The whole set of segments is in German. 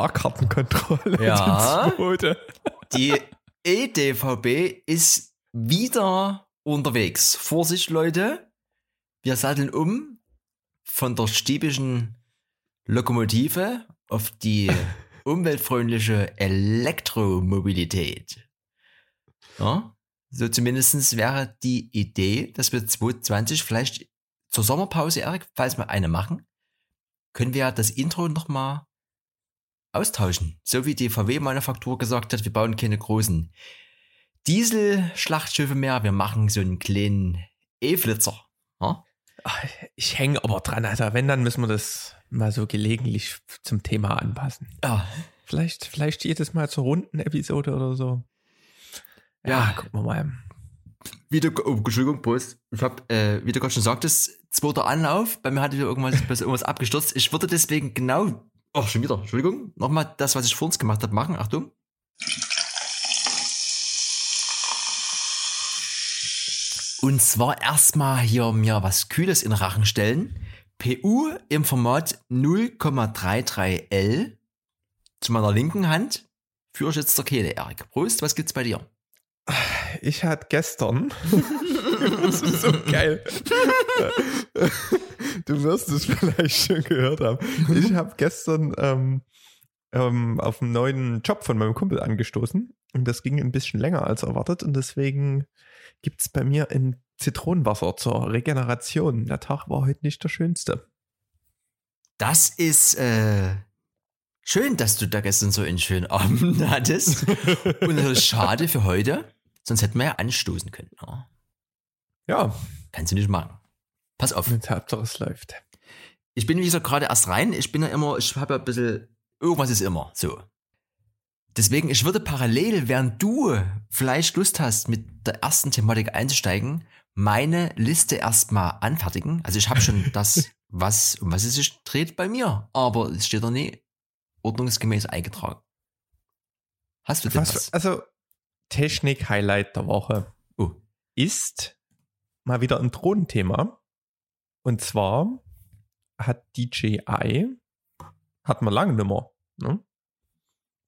Fahrkartenkontrolle. Ja. die EDVB ist wieder unterwegs. Vorsicht, Leute. Wir satteln um von der stiebischen Lokomotive auf die umweltfreundliche Elektromobilität. Ja, so zumindest wäre die Idee, dass wir 2020 vielleicht zur Sommerpause, Erik, falls wir eine machen, können wir das Intro nochmal austauschen. So wie die VW-Manufaktur gesagt hat, wir bauen keine großen Diesel-Schlachtschiffe mehr, wir machen so einen kleinen E-Flitzer. Ja? Ich hänge aber dran, Alter. Wenn, dann müssen wir das mal so gelegentlich zum Thema anpassen. Ja, Vielleicht, vielleicht jedes Mal zur runden Episode oder so. Ja, Ja. gucken wir mal. wie du, oh, Entschuldigung, Prost. Ich hab, äh, wie du gerade schon sagtest, zweiter Anlauf. Bei mir hatte wieder irgendwas, irgendwas abgestürzt. Ich würde deswegen genau, oh, schon wieder, Entschuldigung, nochmal das, was ich vor uns gemacht habe, machen. Achtung. Und zwar erstmal hier mir was Kühles in Rachen stellen. PU im Format 0,33L zu meiner linken Hand. Führe ich jetzt der Kehle, Erik. Prost, was gibt's bei dir? Ich hatte gestern. das ist so geil. du wirst es vielleicht schon gehört haben. Ich habe gestern ähm, ähm, auf einen neuen Job von meinem Kumpel angestoßen. Und das ging ein bisschen länger als erwartet. Und deswegen gibt es bei mir ein Zitronenwasser zur Regeneration. Der Tag war heute nicht der schönste. Das ist äh, schön, dass du da gestern so einen schönen Abend hattest. Und das ist schade für heute. Sonst hätten wir ja anstoßen können. Ja. Ja, Kannst du nicht machen. Pass auf. mit Hauptsache es läuft. Ich bin wie gesagt gerade erst rein. Ich bin ja immer, ich habe ja ein bisschen, irgendwas ist immer so. Deswegen, ich würde parallel, während du vielleicht Lust hast, mit der ersten Thematik einzusteigen, meine Liste erstmal anfertigen. Also ich habe schon das, was, um was es sich dreht bei mir. Aber es steht da nie ordnungsgemäß eingetragen. Hast du denn was? Was, also, Technik-Highlight der Woche Oh. ist mal wieder ein Drohnenthema. Und zwar hat DJI, hat man lange nimmer, ne?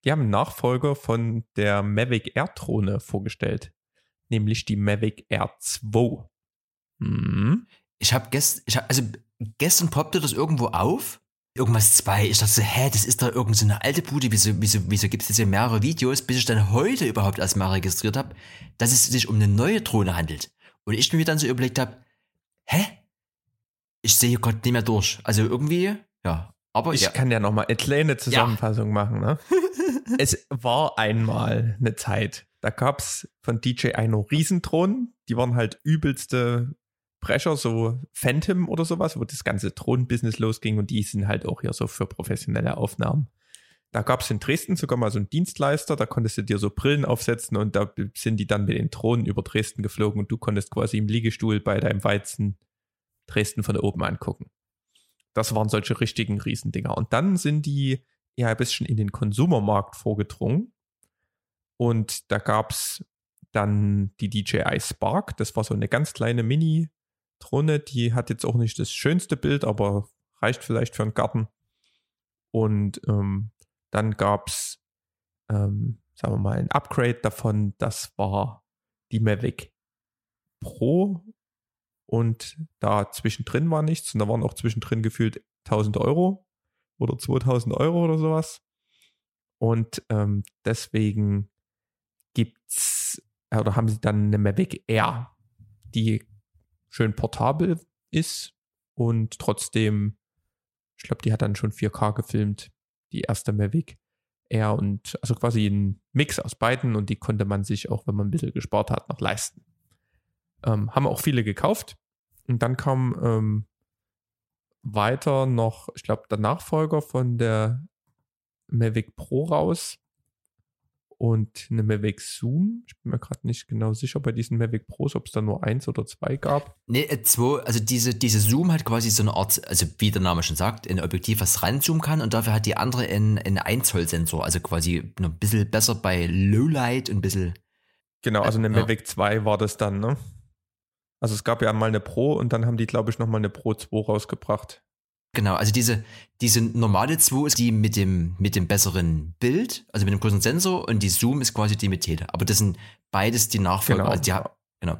Die haben einen Nachfolger von der Mavic Air Drohne vorgestellt, nämlich die Mavic Air 2. Hm. Ich habe gestern, hab, also gestern poppte das irgendwo auf. Irgendwas zwei. Ich dachte so, hä, das ist da irgend so eine alte Bude. Wieso, wieso, wieso gibt es jetzt hier mehrere Videos, bis ich dann heute überhaupt erstmal registriert habe, dass es sich um eine neue Drohne handelt. Und ich mir dann so überlegt habe, hä? Ich sehe gerade nicht mehr durch. Also irgendwie, ja. Aber Ich ja. kann ja noch mal eine kleine Zusammenfassung machen. Ne? es war einmal eine Zeit, da gab es von DJI noch Riesendrohnen, die waren halt übelste Brecher, so Phantom oder sowas, wo das ganze Drohnenbusiness losging und die sind halt auch hier so für professionelle Aufnahmen. Da gab es in Dresden sogar mal so einen Dienstleister, da konntest du dir so Brillen aufsetzen und da sind die dann mit den Drohnen über Dresden geflogen und du konntest quasi im Liegestuhl bei deinem Weizen Dresden von oben angucken. Das waren solche richtigen Riesendinger. Und dann sind die ja ein bisschen in den Konsumermarkt vorgedrungen. Und da gab es dann die DJI Spark. Das war so eine ganz kleine Mini-Drohne. Die hat jetzt auch nicht das schönste Bild, aber reicht vielleicht für einen Garten. Und ähm, dann gab es, ähm, sagen wir mal, ein Upgrade davon. Das war die Mavic Pro. Und da zwischendrin war nichts. Und da waren auch zwischendrin gefühlt 1000 Euro oder 2000 Euro oder sowas. Und ähm, deswegen gibt's oder haben sie dann eine Mavic Air, die schön portabel ist und trotzdem, ich glaube, die hat dann schon 4K gefilmt, die erste Mavic Air und also quasi ein Mix aus beiden und die konnte man sich auch, wenn man ein bisschen gespart hat, noch leisten. Ähm, haben auch viele gekauft und dann kam ähm, weiter noch, ich glaube, der Nachfolger von der Mavic Pro raus und eine Mavic Zoom. Ich bin mir gerade nicht genau sicher bei diesen Mavic Pros, ob es da nur eins oder zwei gab. Nee, äh, zwei, also diese, diese Zoom hat quasi so eine Art, also wie der Name schon sagt, ein Objektiv, was ranzoomen kann und dafür hat die andere einen, einen 1 Zoll Sensor, also quasi ein bisschen besser bei Lowlight und ein bisschen, Genau, also eine Ja. Mavic 2 war das dann, ne? Also es gab ja mal eine Pro und dann haben die, glaube ich, nochmal eine Pro 2 rausgebracht. Genau, also diese, diese normale 2 ist die mit dem, mit dem besseren Bild, also mit dem großen Sensor und die Zoom ist quasi die mit Tele. Aber das sind beides die Nachfolger. Genau. Also die, genau.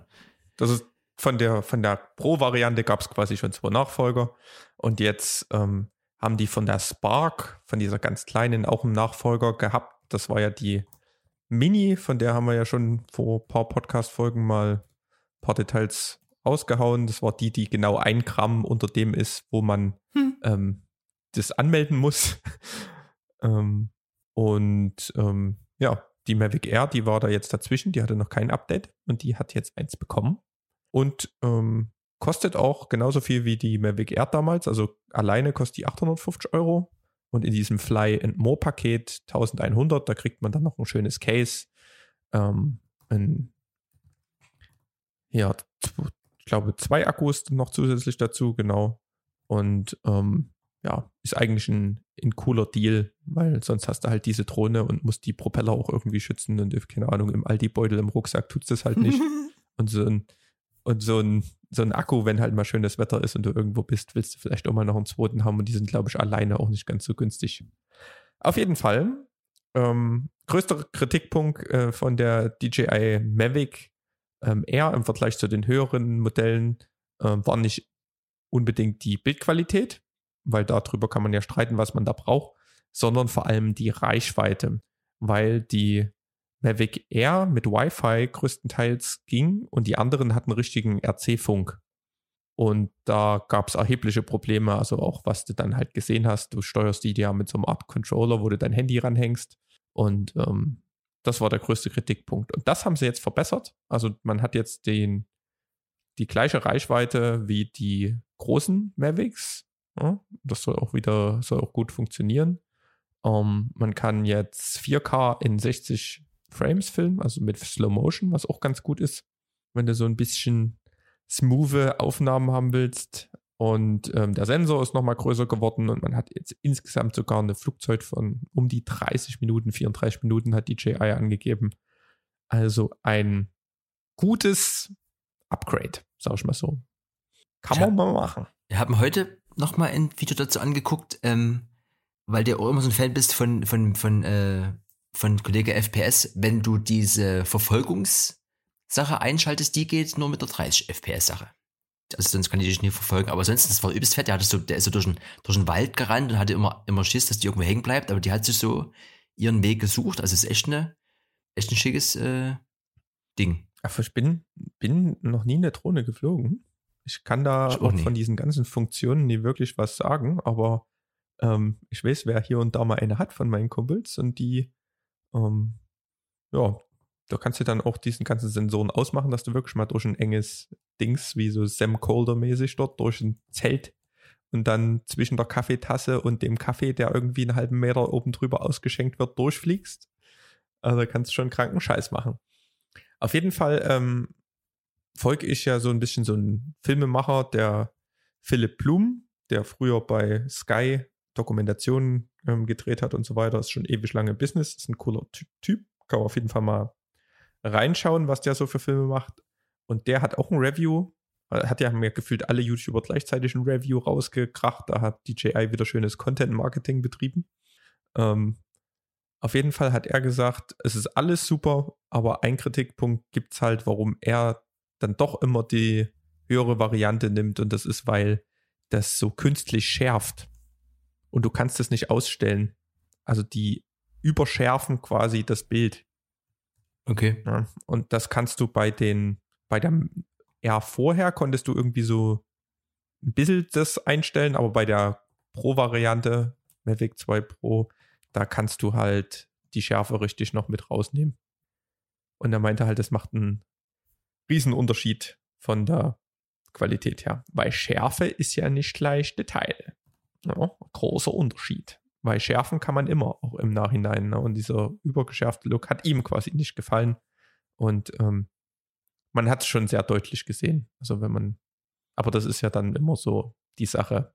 Das ist von der, von der Pro-Variante gab es quasi schon zwei Nachfolger und jetzt ähm, haben die von der Spark, von dieser ganz kleinen, auch einen Nachfolger gehabt. Das war ja die Mini, von der haben wir ja schon vor ein paar Podcast-Folgen mal paar Details ausgehauen. Das war die, die genau ein Gramm unter dem ist, wo man hm. ähm, das anmelden muss. ähm, und ähm, ja, die Mavic Air, die war da jetzt dazwischen, die hatte noch kein Update und die hat jetzt eins bekommen. Und ähm, kostet auch genauso viel wie die Mavic Air damals. Also alleine kostet die 850 Euro. Und in diesem Fly and More Paket 1100, da kriegt man dann noch ein schönes Case. Ähm, ein, ja, ich glaube, zwei Akkus noch zusätzlich dazu, genau. Und ähm, ja, ist eigentlich ein, ein cooler Deal, weil sonst hast du halt diese Drohne und musst die Propeller auch irgendwie schützen und keine Ahnung, im Aldi-Beutel im Rucksack tut es das halt nicht. und so ein, und so ein, so ein Akku, wenn halt mal schönes Wetter ist und du irgendwo bist, willst du vielleicht auch mal noch einen zweiten haben und die sind, glaube ich, alleine auch nicht ganz so günstig. Auf jeden Fall, ähm, größter Kritikpunkt äh, von der DJI Mavic ähm, Air im Vergleich zu den höheren Modellen äh, war nicht unbedingt die Bildqualität, weil darüber kann man ja streiten, was man da braucht, sondern vor allem die Reichweite, weil die Mavic Air mit Wi-Fi größtenteils ging und die anderen hatten richtigen RC-Funk. Und da gab es erhebliche Probleme, also auch was du dann halt gesehen hast. Du steuerst die ja mit so einem Art Controller, wo du dein Handy ranhängst. Und ähm, das war der größte Kritikpunkt. Und das haben sie jetzt verbessert. Also man hat jetzt den, die gleiche Reichweite wie die großen Mavics. Ja, das soll auch wieder, soll auch gut funktionieren. Ähm, man kann jetzt 4K in 60 Frames filmen, also mit Slow Motion, was auch ganz gut ist, wenn du so ein bisschen smooth Aufnahmen haben willst. Und ähm, der Sensor ist nochmal größer geworden und man hat jetzt insgesamt sogar eine Flugzeit von um die 30 Minuten, 34 Minuten hat DJI angegeben. Also ein gutes Upgrade, sag ich mal so. Kann man mal machen. Wir haben heute nochmal ein Video dazu angeguckt, ähm, weil du auch immer so ein Fan bist von, von, von, äh, von Kollege FPS, wenn du diese Verfolgungssache einschaltest, die geht nur mit der 30 FPS-Sache also sonst kann ich dich nicht verfolgen, aber sonst, das war übelst fett, der, hatte so, der ist so durch den, durch den Wald gerannt und hatte immer, immer Schiss, dass die irgendwo hängen bleibt, aber die hat sich so ihren Weg gesucht, also es ist echt, eine, echt ein schickes äh, Ding. Ach, ich bin, bin noch nie eine Drohne geflogen. Ich kann da ich auch, auch von diesen ganzen Funktionen nie wirklich was sagen, aber ähm, ich weiß, wer hier und da mal eine hat von meinen Kumpels. Und die, ähm, ja, da kannst du dann auch diesen ganzen Sensoren ausmachen, dass du wirklich mal durch ein enges Dings, wie so Sam Colder-mäßig dort, durch ein Zelt und dann zwischen der Kaffeetasse und dem Kaffee, der irgendwie einen halben Meter oben drüber ausgeschenkt wird, durchfliegst. Also kannst du schon kranken Scheiß machen. Auf jeden Fall ähm, folge ich ja so ein bisschen so ein Filmemacher, der Philipp Blum, der früher bei Sky Dokumentationen ähm, gedreht hat und so weiter, ist schon ewig lange Business, ist ein cooler Typ, kann man auf jeden Fall mal reinschauen, was der so für Filme macht. Und der hat auch ein Review. Äh, hat ja mir gefühlt alle YouTuber gleichzeitig ein Review rausgekracht. Da hat DJI wieder schönes Content-Marketing betrieben. Ähm, auf jeden Fall hat er gesagt, es ist alles super, aber ein Kritikpunkt gibt es halt, warum er dann doch immer die höhere Variante nimmt. Und das ist, weil das so künstlich schärft. Und du kannst es nicht ausstellen. Also die überschärfen quasi das Bild. Okay. Ja, und das kannst du bei den, bei der R vorher konntest du irgendwie so ein bisschen das einstellen, aber bei der Pro-Variante, Mavic 2 Pro, da kannst du halt die Schärfe richtig noch mit rausnehmen. Und er meinte halt, das macht einen Riesenunterschied von der Qualität her, weil Schärfe ist ja nicht gleich Detail. Ja, großer Unterschied weil schärfen kann man immer, auch im Nachhinein. Ne? Und dieser übergeschärfte Look hat ihm quasi nicht gefallen. Und ähm, man hat es schon sehr deutlich gesehen. Also wenn man, aber das ist ja dann immer so die Sache,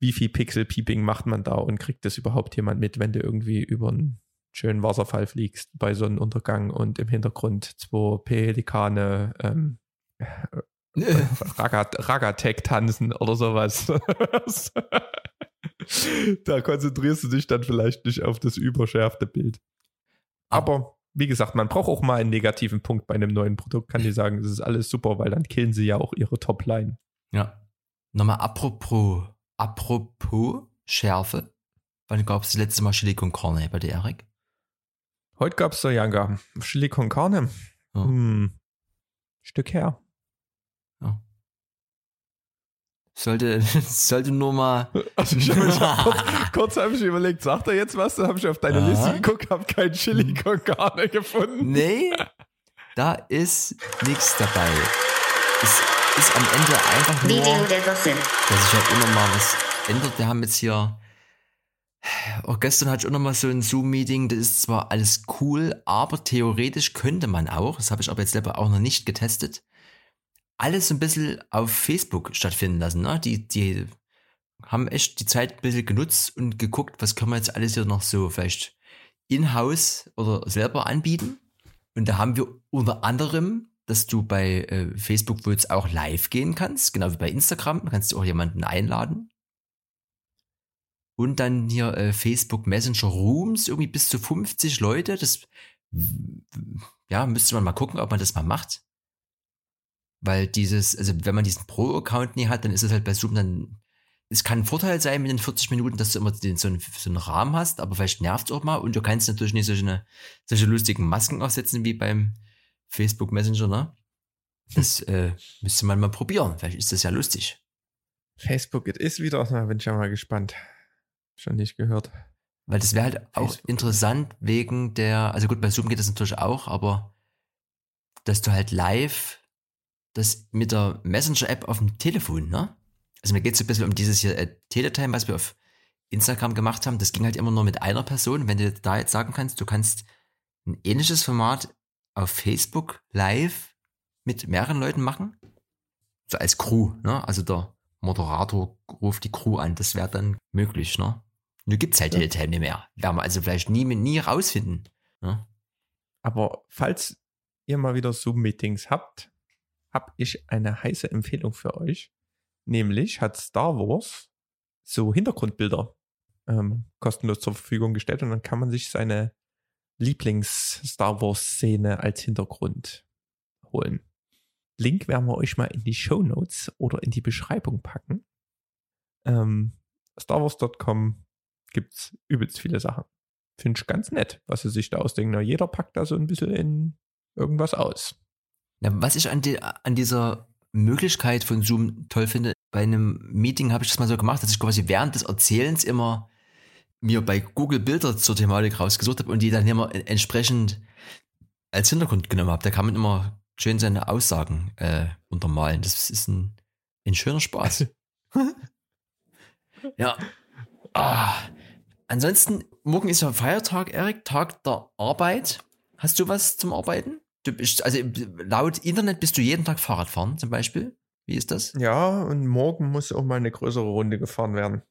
wie viel Pixel-Peeping macht man da und kriegt das überhaupt jemand mit, wenn du irgendwie über einen schönen Wasserfall fliegst bei Sonnenuntergang und im Hintergrund zwei Pelikane ähm, Ragatech tanzen oder sowas. da konzentrierst du dich dann vielleicht nicht auf das überschärfte Bild. Aber wie gesagt, man braucht auch mal einen negativen Punkt bei einem neuen Produkt. Kann die sagen, das ist alles super, weil dann killen sie ja auch ihre Topline. Ja. Nochmal apropos, apropos Schärfe. Wann gab es das letzte Mal Chili con Carne bei dir, Erik? Heute gab es so Janga. Chili con Carne. Ja. Hm. Stück her. Ja. Sollte, sollte nur mal. Also ich hab, kurz, kurz habe ich überlegt, sagt er jetzt was? Da habe ich auf deine Aha. Liste geguckt, habe kein Chili con Carne gefunden. Nee, da ist nichts dabei. Es ist am Ende einfach nur, dass sich halt immer mal was ändert. Wir haben jetzt hier auch gestern hatte ich auch nochmal so ein Zoom-Meeting, das ist zwar alles cool, aber theoretisch könnte man auch, das habe ich aber jetzt selber auch noch nicht getestet, alles ein bisschen auf Facebook stattfinden lassen. Ne? Die, die haben echt die Zeit ein bisschen genutzt und geguckt, was können wir jetzt alles hier noch so vielleicht in-house oder selber anbieten. Und da haben wir unter anderem, dass du bei äh, Facebook wo jetzt auch live gehen kannst, genau wie bei Instagram. Da kannst du auch jemanden einladen. Und dann hier äh, Facebook Messenger Rooms, irgendwie bis zu 50 Leute. Das ja, müsste man mal gucken, ob man das mal macht. Weil dieses, also wenn man diesen Pro-Account nie hat, dann ist es halt bei Zoom dann, es kann ein Vorteil sein mit den 40 Minuten, dass du immer den, so, einen, so einen Rahmen hast, aber vielleicht nervt es auch mal und du kannst natürlich nicht solche, eine, solche lustigen Masken aufsetzen wie beim Facebook Messenger, ne? Das äh, müsste man mal probieren. Vielleicht ist das ja lustig. Facebook, it ist wieder, na, bin ich ja mal gespannt. Schon nicht gehört. Weil das wäre halt auch Facebook. interessant wegen der, also gut, bei Zoom geht das natürlich auch, aber dass du halt live das mit der Messenger-App auf dem Telefon, ne? Also mir geht es so ein bisschen um dieses hier äh, Teletime, was wir auf Instagram gemacht haben. Das ging halt immer nur mit einer Person. Wenn du da jetzt sagen kannst, du kannst ein ähnliches Format auf Facebook live mit mehreren Leuten machen. So als Crew, ne? Also der Moderator ruft die Crew an. Das wäre dann möglich, ne? Nur gibt's halt ja. Teletime nicht mehr. Werden wir also vielleicht nie, nie rausfinden. Ne? Aber falls ihr mal wieder Zoom-Meetings habt, habe ich eine heiße Empfehlung für euch. Nämlich hat Star Wars so Hintergrundbilder ähm, kostenlos zur Verfügung gestellt und dann kann man sich seine Lieblings-Star Wars-Szene als Hintergrund holen. Link werden wir euch mal in die Show Notes oder in die Beschreibung packen. Ähm, StarWars.com gibt es übelst viele Sachen. Finde ich ganz nett, was sie sich da ausdenken. jeder packt da so ein bisschen in irgendwas aus. Ja, was ich an, die, an dieser Möglichkeit von Zoom toll finde, bei einem Meeting habe ich das mal so gemacht, dass ich quasi während des Erzählens immer mir bei Google Bilder zur Thematik rausgesucht habe und die dann immer entsprechend als Hintergrund genommen habe. Da kann man immer schön seine Aussagen äh, untermalen. Das ist ein, ein schöner Spaß. ja. Ah. Ansonsten, morgen ist ja Feiertag, Erik, Tag der Arbeit. Hast du was zum Arbeiten? Du bist, also laut Internet bist du jeden Tag Fahrrad fahren, zum Beispiel. Wie ist das? Ja, und morgen muss auch mal eine größere Runde gefahren werden.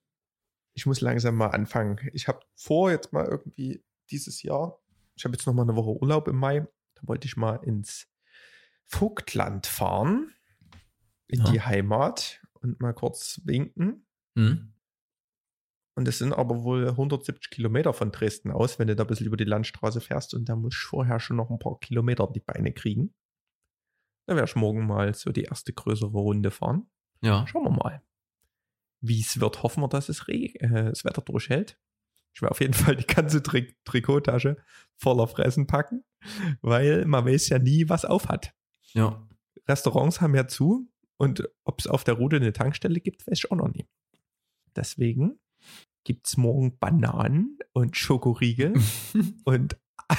Ich muss langsam mal anfangen. Ich habe vor, jetzt mal irgendwie dieses Jahr, ich habe jetzt noch mal eine Woche Urlaub im Mai, da wollte ich mal ins Vogtland fahren, in ja. die Heimat und mal kurz winken. Mhm. Und es sind aber wohl 170 Kilometer von Dresden aus, wenn du da ein bisschen über die Landstraße fährst. Und da muss ich vorher schon noch ein paar Kilometer die Beine kriegen. Da werde ich morgen mal so die erste größere Runde fahren. Ja. Schauen wir mal, wie es wird. Hoffen wir, dass es äh, das Wetter durchhält. Ich werde auf jeden Fall die ganze Tri Trikottasche voller Fressen packen, weil man weiß ja nie, was auf hat. Ja. Restaurants haben ja zu und ob es auf der Route eine Tankstelle gibt, weiß ich auch noch nie. Deswegen gibt es morgen Bananen und Schokoriegel und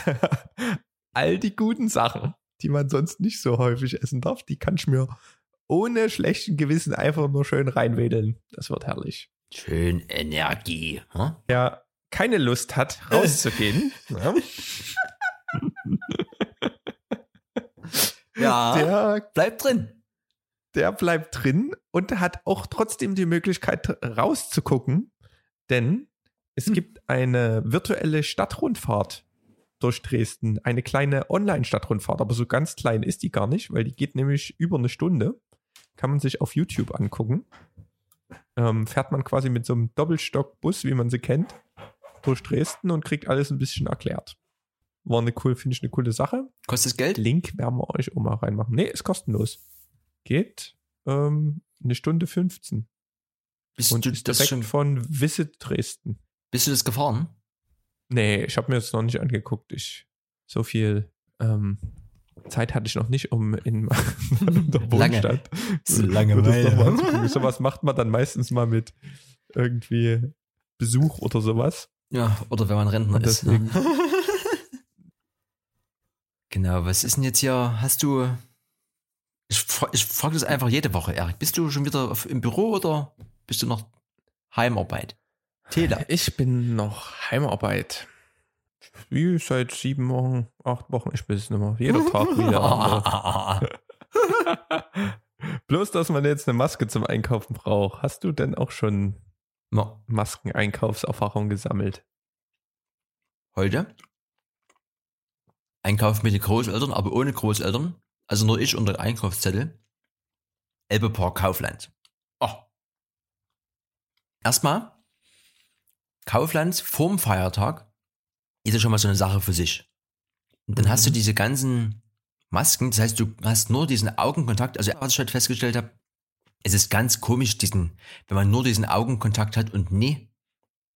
all die guten Sachen, die man sonst nicht so häufig essen darf, die kann ich mir ohne schlechten Gewissen einfach nur schön reinwedeln. Das wird herrlich. Schön Energie. Hm? Wer keine Lust hat, rauszugehen, ja. ja, der bleibt drin. Der bleibt drin und hat auch trotzdem die Möglichkeit rauszugucken denn es hm. gibt eine virtuelle Stadtrundfahrt durch Dresden, eine kleine Online-Stadtrundfahrt, aber so ganz klein ist die gar nicht, weil die geht nämlich über eine Stunde. kann man sich auf YouTube angucken. Ähm, fährt man quasi mit so einem Doppelstockbus, wie man sie kennt, durch Dresden und kriegt alles ein bisschen erklärt. War eine cool, finde ich eine coole Sache. Kostet Geld? Link werden wir euch auch mal reinmachen. Nee, ist kostenlos. Geht ähm, eine Stunde 15. Bist und du das direkt schon, von Visit Dresden. bist du das gefahren? Nee, ich habe mir das noch nicht angeguckt. Ich so viel ähm, Zeit hatte ich noch nicht, um in der Lange. Wohnstadt So Langeweile. noch mal anzugucken. Sowas macht man dann meistens mal mit irgendwie Besuch oder sowas. Ja, oder wenn man Rentner ist. Ne? genau, was ist denn jetzt hier? Hast du. Ich, ich frage das einfach jede Woche, Erik. Bist du schon wieder im Büro oder bist du noch Heimarbeit? Tele. Ich bin noch Heimarbeit. Wie seit sieben Wochen, acht Wochen, ich weiß es nicht mehr. Jeder Tag wieder. Bloß, dass man jetzt eine Maske zum Einkaufen braucht. Hast du denn auch schon No. Maskeneinkaufserfahrung gesammelt? Heute? Einkauf mit den Großeltern, aber ohne Großeltern. Also nur ich und der Einkaufszettel. Elbe Park Kaufland. Oh. Erstmal, Kaufland vorm Feiertag ist ja schon mal so eine Sache für sich. Und dann hast du Mhm. diese ganzen Masken, das heißt, du hast nur diesen Augenkontakt. Also, was ich heute festgestellt habe, es ist ganz komisch, diesen, wenn man nur diesen Augenkontakt hat und nie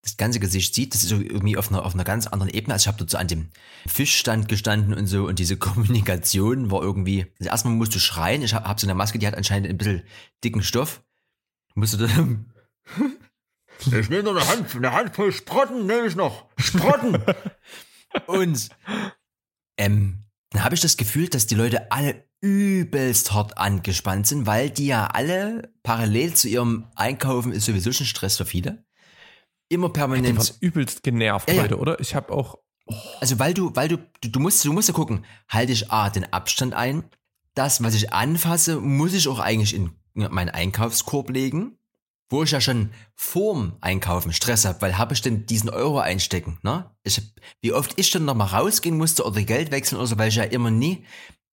das ganze Gesicht sieht, das ist irgendwie auf einer, auf einer ganz anderen Ebene. Also ich habe dort so an dem Fischstand gestanden und so und diese Kommunikation war irgendwie, also erstmal musst du schreien, ich habe hab so eine Maske, die hat anscheinend ein bisschen dicken Stoff. Musst du dann, ich nehme noch eine Hand, eine Handvoll Sprotten nehme ich noch, Sprotten! und ähm, dann habe ich das Gefühl, dass die Leute alle übelst hart angespannt sind, weil die ja alle parallel zu ihrem Einkaufen ist sowieso schon Stress für viele. Immer permanent. waren übelst genervt Ja, ja. heute, oder? Ich habe auch Also weil du, weil du, du, du musst, du musst ja gucken, halte ich A, den Abstand ein. Das, was ich anfasse, muss ich auch eigentlich in meinen Einkaufskorb legen, wo ich ja schon vorm Einkaufen Stress habe, weil habe ich denn diesen Euro einstecken, ne? Ich, wie oft ich dann nochmal rausgehen musste oder Geld wechseln oder so, weil ich ja immer nie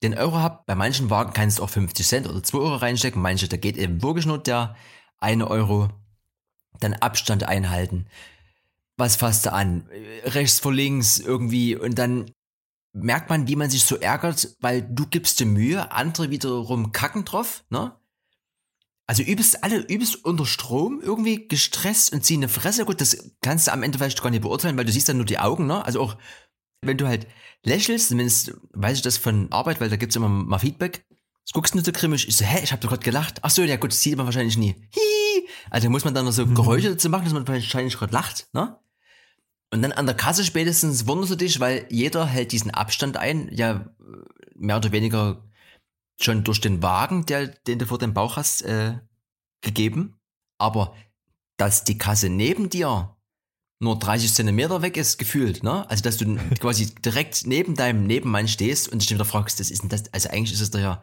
den Euro habe. Bei manchen Wagen kannst du auch 50 Cent oder 2 Euro reinstecken, manche, da geht eben wirklich nur der eine Euro. Dann Abstand einhalten was fasst du an? Rechts vor links irgendwie und dann merkt man, wie man sich so ärgert, weil du gibst dir Mühe, andere wiederum kacken drauf, ne? Also übelst alle übelst unter Strom, irgendwie gestresst und ziehen eine Fresse. Gut, das kannst du am Ende vielleicht gar nicht beurteilen, weil du siehst dann nur die Augen, ne? Also auch, wenn du halt lächelst, zumindest weiß ich das von Arbeit, weil da gibt's immer mal Feedback. Guckst du nur so grimmig. Ich so, hä, ich hab doch gerade gelacht. Ach so, ja gut, das sieht man wahrscheinlich nie. Hihi. Also muss man dann noch so Mhm. Geräusche dazu machen, dass man wahrscheinlich gerade lacht, ne? Und dann an der Kasse spätestens wunderst du dich, weil jeder hält diesen Abstand ein, ja, mehr oder weniger schon durch den Wagen, der, den du vor dem Bauch hast, äh, gegeben. Aber dass die Kasse neben dir nur 30 Zentimeter weg ist, gefühlt, ne? Also, dass du quasi direkt neben deinem Nebenmann stehst und dich wieder fragst, das ist denn das, also eigentlich ist es doch ja,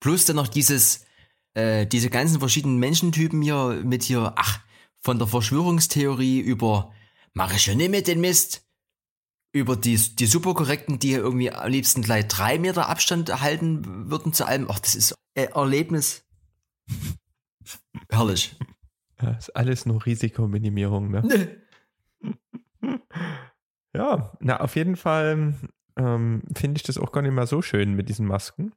plus dann noch dieses, äh, diese ganzen verschiedenen Menschentypen hier mit hier, ach, von der Verschwörungstheorie über, mach ich ja nicht mit den Mist, über die, die superkorrekten, die irgendwie am liebsten gleich drei Meter Abstand halten würden zu allem. Ach, das ist äh, Erlebnis. Herrlich. Ja, ist alles nur Risikominimierung, ne? Ja, na, auf jeden Fall ähm, finde ich das auch gar nicht mehr so schön mit diesen Masken.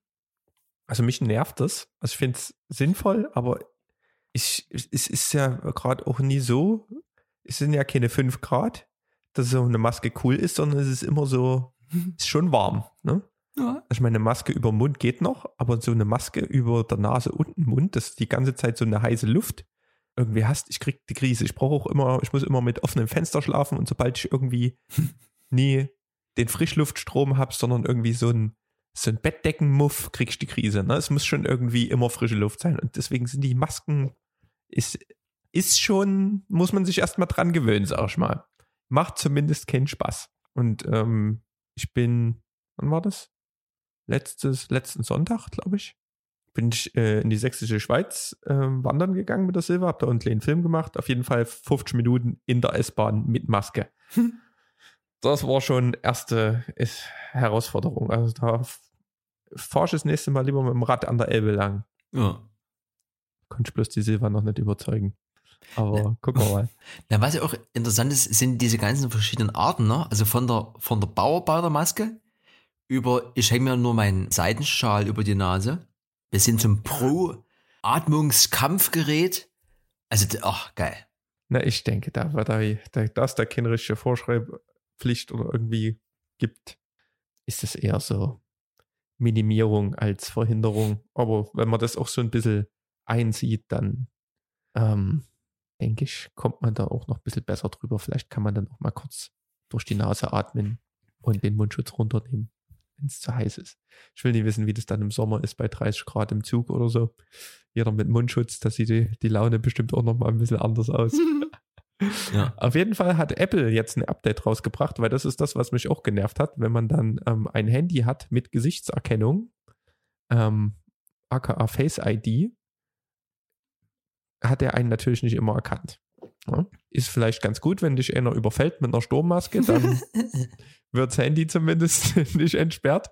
Also mich nervt das. Also ich finde es sinnvoll, aber ich, es ist ja gerade auch nie so, es sind ja keine 5 Grad, dass so eine Maske cool ist, sondern es ist immer so, ist schon warm. Ne? Ja. Also ich meine, eine Maske über den Mund geht noch, aber so eine Maske über der Nase und den Mund, das ist die ganze Zeit so eine heiße Luft irgendwie hast, ich krieg die Krise. Ich brauche auch immer, ich muss immer mit offenem Fenster schlafen und sobald ich irgendwie nie den Frischluftstrom habe, sondern irgendwie so ein, so ein Bettdeckenmuff, krieg ich die Krise. Ne? Es muss schon irgendwie immer frische Luft sein und deswegen sind die Masken, ist, ist schon, muss man sich erstmal dran gewöhnen, sag ich mal. Macht zumindest keinen Spaß. Und ähm, ich bin, wann war das? Letztes, letzten Sonntag, glaube ich bin ich äh, in die sächsische Schweiz äh, wandern gegangen mit der Silva, hab da einen kleinen Film gemacht. Auf jeden Fall 50 Minuten in der S-Bahn mit Maske. das war schon erste ist Herausforderung. Also da f- fahr ich das nächste Mal lieber mit dem Rad an der Elbe lang. Ja. konnte ich bloß die Silva noch nicht überzeugen. Aber ja. gucken wir mal. Na, was ja auch interessant ist, sind diese ganzen verschiedenen Arten, ne? Also von der, von der Bauarbeitermaske über, ich hänge mir nur meinen Seitenschal über die Nase, bis hin zum Pro-Atmungskampfgerät. Also, ach, geil. Na, ich denke, da war da, da das der keine richtige Vorschreibpflicht oder irgendwie gibt, ist es eher so Minimierung als Verhinderung. Aber wenn man das auch so ein bisschen einsieht, dann ähm, denke ich, kommt man da auch noch ein bisschen besser drüber. Vielleicht kann man dann auch mal kurz durch die Nase atmen und den Mundschutz runternehmen, wenn es zu heiß ist. Ich will nicht wissen, wie das dann im Sommer ist bei 30 Grad im Zug oder so. Jeder mit Mundschutz, da sieht die, die Laune bestimmt auch noch mal ein bisschen anders aus. Ja. Auf jeden Fall hat Apple jetzt ein Update rausgebracht, weil das ist das, was mich auch genervt hat, wenn man dann ähm, ein Handy hat mit Gesichtserkennung, ähm, aka Face ID, hat er einen natürlich nicht immer erkannt. Ja? Ist vielleicht ganz gut, wenn dich einer überfällt mit einer Sturmmaske, dann wird das Handy zumindest nicht entsperrt.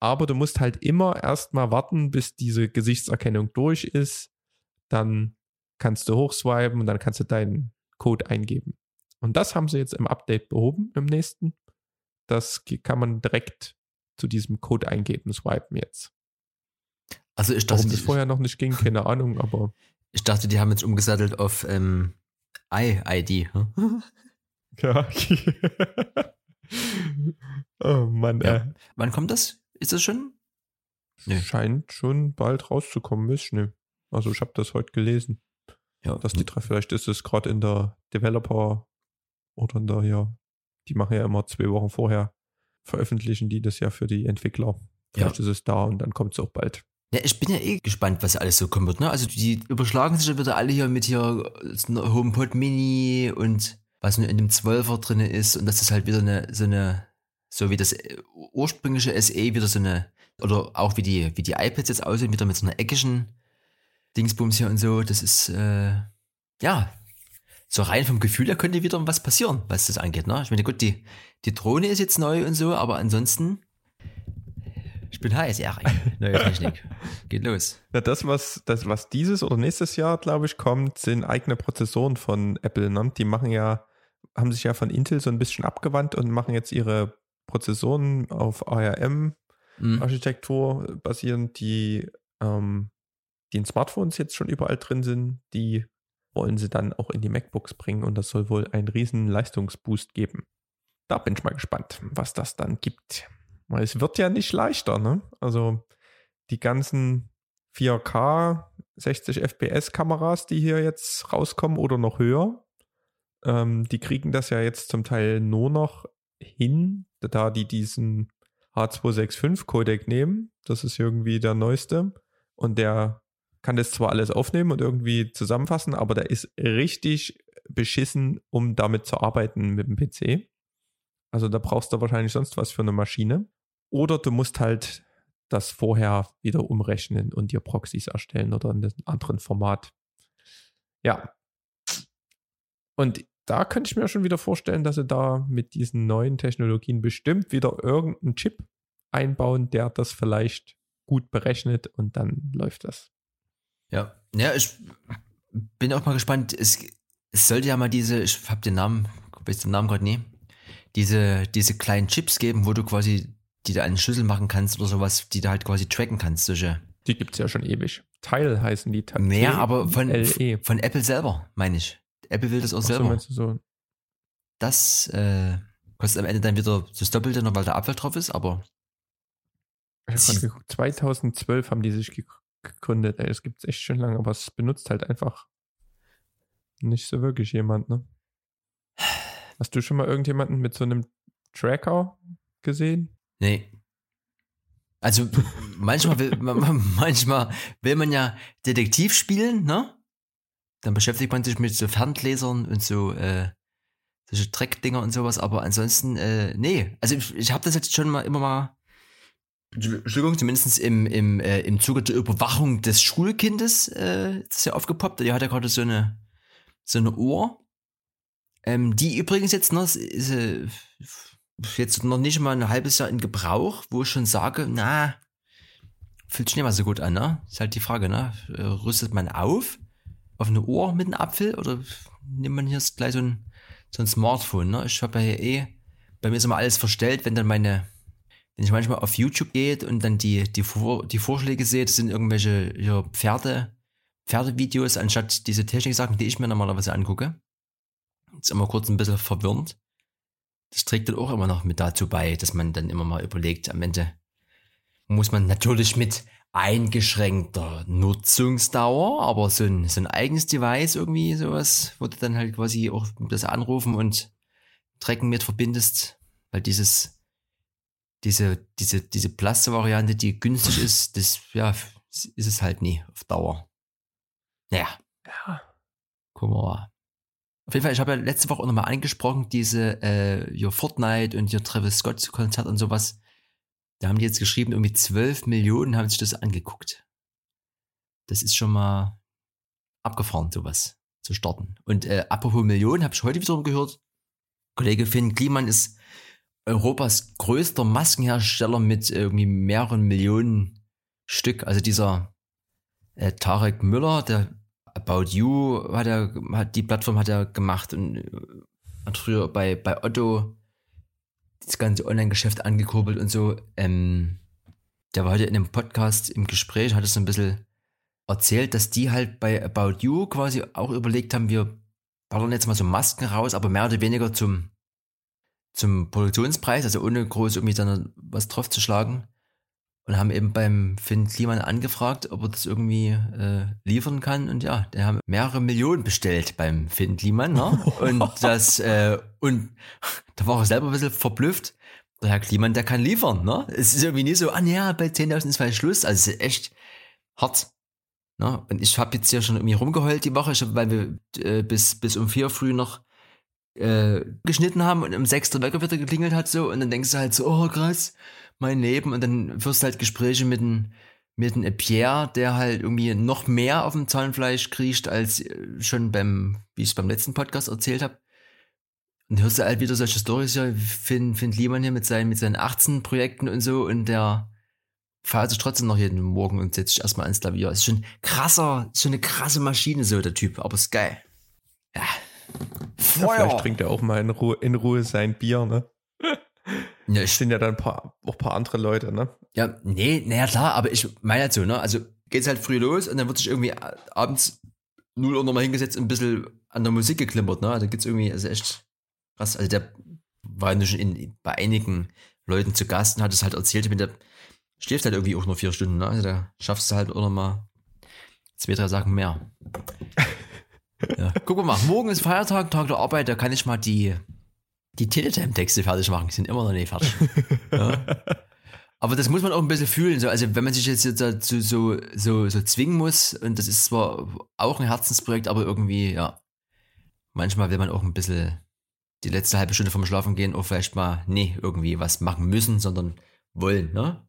Aber du musst halt immer erstmal warten, bis diese Gesichtserkennung durch ist. Dann kannst du hochswipen und dann kannst du deinen Code eingeben. Und das haben sie jetzt im Update behoben, im nächsten. Das kann man direkt zu diesem Code eingeben, swipen jetzt. Also ich dachte, Warum das vorher noch nicht ging, keine Ahnung, aber. Ich dachte, die haben jetzt umgesattelt auf ähm, I-ID. Hm? Ja. oh Mann, ja. äh. Wann kommt das? Ist das schon? Nee. Scheint schon bald rauszukommen, ist ne. Also ich habe das heute gelesen. Ja. Dass die drei, vielleicht ist es gerade in der Developer oder in der, ja, die machen ja immer zwei Wochen vorher, veröffentlichen die das ja für die Entwickler. Vielleicht ja. ist es da und dann kommt es auch bald. Ja, ich bin ja eh gespannt, was alles so kommen wird. Ne? Also die überschlagen sich ja wieder alle hier mit hier HomePod Mini und was nur in dem 12er drin ist und das ist halt wieder eine, so eine, so wie das ursprüngliche SE wieder so eine, oder auch wie die, wie die iPads jetzt aussehen, wieder mit so einer eckigen Dingsbums hier und so. Das ist, äh, ja, so rein vom Gefühl her könnte wieder was passieren, was das angeht. Ne? Ich meine, gut, die, die Drohne ist jetzt neu und so, aber ansonsten ich bin heiß, Erik. Neue Technik. Geht los. Ja, das, was, das, was dieses oder nächstes Jahr, glaube ich, kommt, sind eigene Prozessoren von Apple. Ne? Die machen ja, haben sich ja von Intel so ein bisschen abgewandt und machen jetzt ihre Prozessoren auf ARM-Architektur mhm. basierend, die, ähm, die in Smartphones jetzt schon überall drin sind. Die wollen sie dann auch in die MacBooks bringen und das soll wohl einen riesen Leistungsboost geben. Da bin ich mal gespannt, was das dann gibt. Weil es wird ja nicht leichter, ne? Also die ganzen 4K 60 FPS Kameras, die hier jetzt rauskommen oder noch höher, ähm, die kriegen das ja jetzt zum Teil nur noch hin, da die diesen H265 Codec nehmen. Das ist irgendwie der neueste. Und der kann das zwar alles aufnehmen und irgendwie zusammenfassen, aber der ist richtig beschissen, um damit zu arbeiten mit dem PC. Also da brauchst du wahrscheinlich sonst was für eine Maschine. Oder du musst halt das vorher wieder umrechnen und dir Proxys erstellen oder in einem anderen Format. Ja. Und da könnte ich mir schon wieder vorstellen, dass sie da mit diesen neuen Technologien bestimmt wieder irgendeinen Chip einbauen, der das vielleicht gut berechnet und dann läuft das. Ja, ja, ich bin auch mal gespannt. Es, es sollte ja mal diese, ich habe den Namen, weiß den Namen gerade nie, diese, diese kleinen Chips geben, wo du quasi die du einen Schlüssel machen kannst oder sowas, die du halt quasi tracken kannst, solche. Die gibt es ja schon ewig. Teil heißen die. Teil Mehr, aber von, von Apple selber, meine ich. Apple will das auch Ach selber. So, so. Das äh, kostet am Ende dann wieder das Doppelte, nur weil der Apfel drauf ist, aber. Ich habe geguckt, 2012 haben die sich gegründet. Das gibt es echt schon lange, aber es benutzt halt einfach nicht so wirklich jemand, ne? Hast du schon mal irgendjemanden mit so einem Tracker gesehen? Nee. Also manchmal will, manchmal will man ja Detektiv spielen, ne? Dann beschäftigt man sich mit so Ferngläsern und so äh, solche Dreckdinger und sowas, aber ansonsten, äh, nee. Also ich, ich habe das jetzt schon mal immer mal, Entschuldigung, zumindest im, im, äh, im Zuge der Überwachung des Schulkindes äh, ist ja aufgepoppt. Die hat ja gerade so eine, so eine Uhr. Ähm, die übrigens jetzt noch, ist, äh, jetzt noch nicht mal ein halbes Jahr in Gebrauch, wo ich schon sage, na, fühlt sich nicht mal so gut an, ne? Ist halt die Frage, ne? Äh, rüstet man auf auf eine Uhr mit einem Apfel oder nimmt man hier gleich so ein, so ein Smartphone, ne? Ich habe ja hier eh, bei mir ist immer alles verstellt, wenn dann meine, wenn ich manchmal auf YouTube gehe und dann die, die, Vor die Vorschläge sehe, das sind irgendwelche hier Pferde, Pferdevideos, anstatt diese Technik-Sachen, die ich mir normalerweise angucke. Ist immer kurz ein bisschen verwirrend. Das trägt dann auch immer noch mit dazu bei, dass man dann immer mal überlegt, am Ende muss man natürlich mit eingeschränkter Nutzungsdauer, aber so ein, so ein eigenes Device irgendwie, sowas, wo du dann halt quasi auch das Anrufen und Tracken mit verbindest, weil dieses, diese, diese, diese Plaste-Variante, die günstig ist, das, ja, ist es halt nie auf Dauer. Naja. Ja. Gucken wir mal. Auf jeden Fall, ich habe ja letzte Woche auch nochmal angesprochen, diese, äh, your Fortnite und your Travis Scott Konzert und sowas. Da haben die jetzt geschrieben, irgendwie 12 Millionen haben sich das angeguckt. Das ist schon mal abgefahren, sowas zu starten. Und äh, apropos Millionen, habe ich heute wiederum gehört. Kollege Finn Kliman ist Europas größter Maskenhersteller mit irgendwie mehreren Millionen Stück. Also dieser äh, Tarek Müller, der About You hat er, hat die Plattform hat er gemacht und äh, hat früher bei, bei Otto das ganze Online-Geschäft angekurbelt und so. Ähm, der war heute in einem Podcast im Gespräch, hat es so ein bisschen erzählt, dass die halt bei About You quasi auch überlegt haben, wir ballern jetzt mal so Masken raus, aber mehr oder weniger zum, zum Produktionspreis, also ohne groß irgendwie dann was drauf zu schlagen. Und haben eben beim Finn Kliman angefragt, ob er das irgendwie äh, liefern kann. Und ja, der haben mehrere Millionen bestellt beim Finn Kliman. Ne? Und das, äh, und da war er selber ein bisschen verblüfft. Der Herr Kliman, der kann liefern. Ne? Es ist irgendwie nie so, ah ja, bei 10.000 ist vielleicht Schluss. Also es ist echt hart. Ne? Und ich habe jetzt hier schon irgendwie rumgeheult die Woche, hab, weil wir äh, bis, bis um vier früh noch äh, geschnitten haben und um sechs der Wecker wieder geklingelt hat so und dann denkst du halt so, oh krass, mein Leben und dann führst du halt Gespräche mit einem mit einem Pierre, der halt irgendwie noch mehr auf dem Zahnfleisch kriecht, als äh, schon beim, wie ich es beim letzten Podcast erzählt habe. Und hörst du halt wieder solche Storys, ja, Finn, Finn Liemann hier mit seinen, mit seinen 18 Projekten und so und der feiert sich trotzdem noch jeden Morgen und setzt sich erstmal ans Klavier. Ist schon krasser, ist schon eine krasse Maschine, so der Typ, aber ist geil. Ja. Feuer. Ja, vielleicht trinkt er auch mal in Ruhe, in Ruhe sein Bier, ne? Ja, ich sind ja dann ein paar, auch ein paar andere Leute, ne? Ja, nee, naja, klar, aber ich meine halt so, ne? Also geht's halt früh los und dann wird sich irgendwie abends 0 Uhr nochmal hingesetzt und ein bisschen an der Musik geklimpert, ne? Da gibt's irgendwie, also echt krass. Also der war ja schon in, bei einigen Leuten zu Gast und hat es halt erzählt, mit der schläft halt irgendwie auch nur vier Stunden, ne? Also da schaffst du halt auch nochmal zwei, drei Sachen mehr. ja. Guck mal, morgen ist Feiertag, Tag der Arbeit, da kann ich mal die die Teletype-Texte fertig machen, sind immer noch nicht fertig. ja. Aber das muss man auch ein bisschen fühlen. So. Also wenn man sich jetzt dazu so, so, so zwingen muss, und das ist zwar auch ein Herzensprojekt, aber irgendwie, ja, manchmal will man auch ein bisschen die letzte halbe Stunde vom Schlafen gehen auch vielleicht mal, nee, irgendwie was machen müssen, sondern wollen, ne?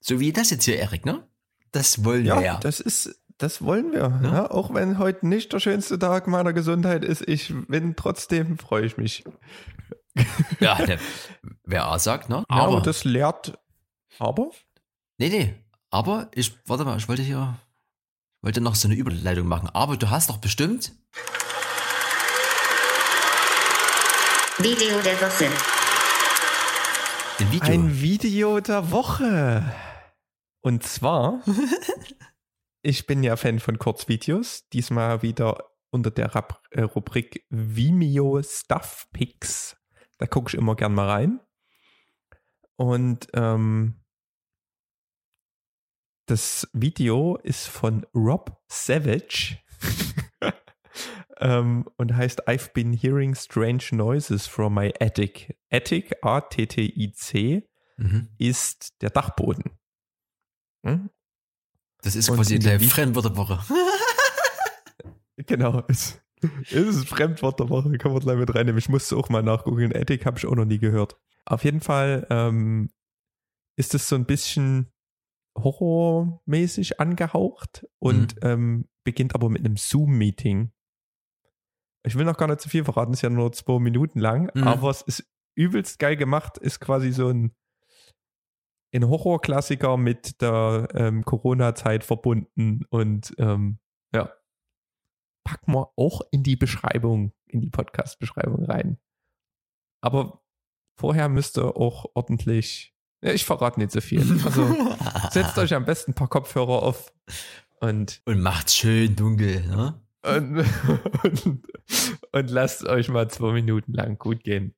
So wie das jetzt hier, Erik, ne? Das wollen ja, wir ja. Das ist, das wollen wir. Ja? Ja, auch wenn heute nicht der schönste Tag meiner Gesundheit ist, ich bin trotzdem, freue ich mich. Ja, der, wer A sagt, ne? Aber, ja, aber das lehrt. Aber? Nee, nee. Aber ich, warte mal, ich wollte hier, wollte noch so eine Überleitung machen. Aber du hast doch bestimmt. Video der Woche. Video. Ein Video der Woche. Und zwar ich bin ja Fan von Kurzvideos. Diesmal wieder unter der Rab äh, Rubrik Vimeo Stuff Picks. Da gucke ich immer gern mal rein. Und ähm, das Video ist von Rob Savage ähm, und heißt I've been hearing strange noises from my attic. Attic, A-T-T-I-C, mhm. ist der Dachboden. Das ist quasi der Fremdwort der Woche. genau. Es, es ist Fremdwort der Woche. Kann man gleich mit reinnehmen. Ich musste auch mal nachgucken. Ethik habe ich auch noch nie gehört. Auf jeden Fall ähm, ist es so ein bisschen horrormäßig angehaucht und mhm. ähm, beginnt aber mit einem Zoom-Meeting. Ich will noch gar nicht zu viel verraten, ist ja nur zwei Minuten lang, mhm. aber es ist übelst geil gemacht, ist quasi so ein ein Horrorklassiker mit der ähm, Corona-Zeit verbunden und ähm, ja, packen wir auch in die Beschreibung, in die Podcast-Beschreibung rein. Aber vorher müsst ihr auch ordentlich, ja, ich verrate nicht so viel. Also setzt euch am besten ein paar Kopfhörer auf und, und macht's schön dunkel, ne? Und, und, und lasst euch mal zwei Minuten lang gut gehen.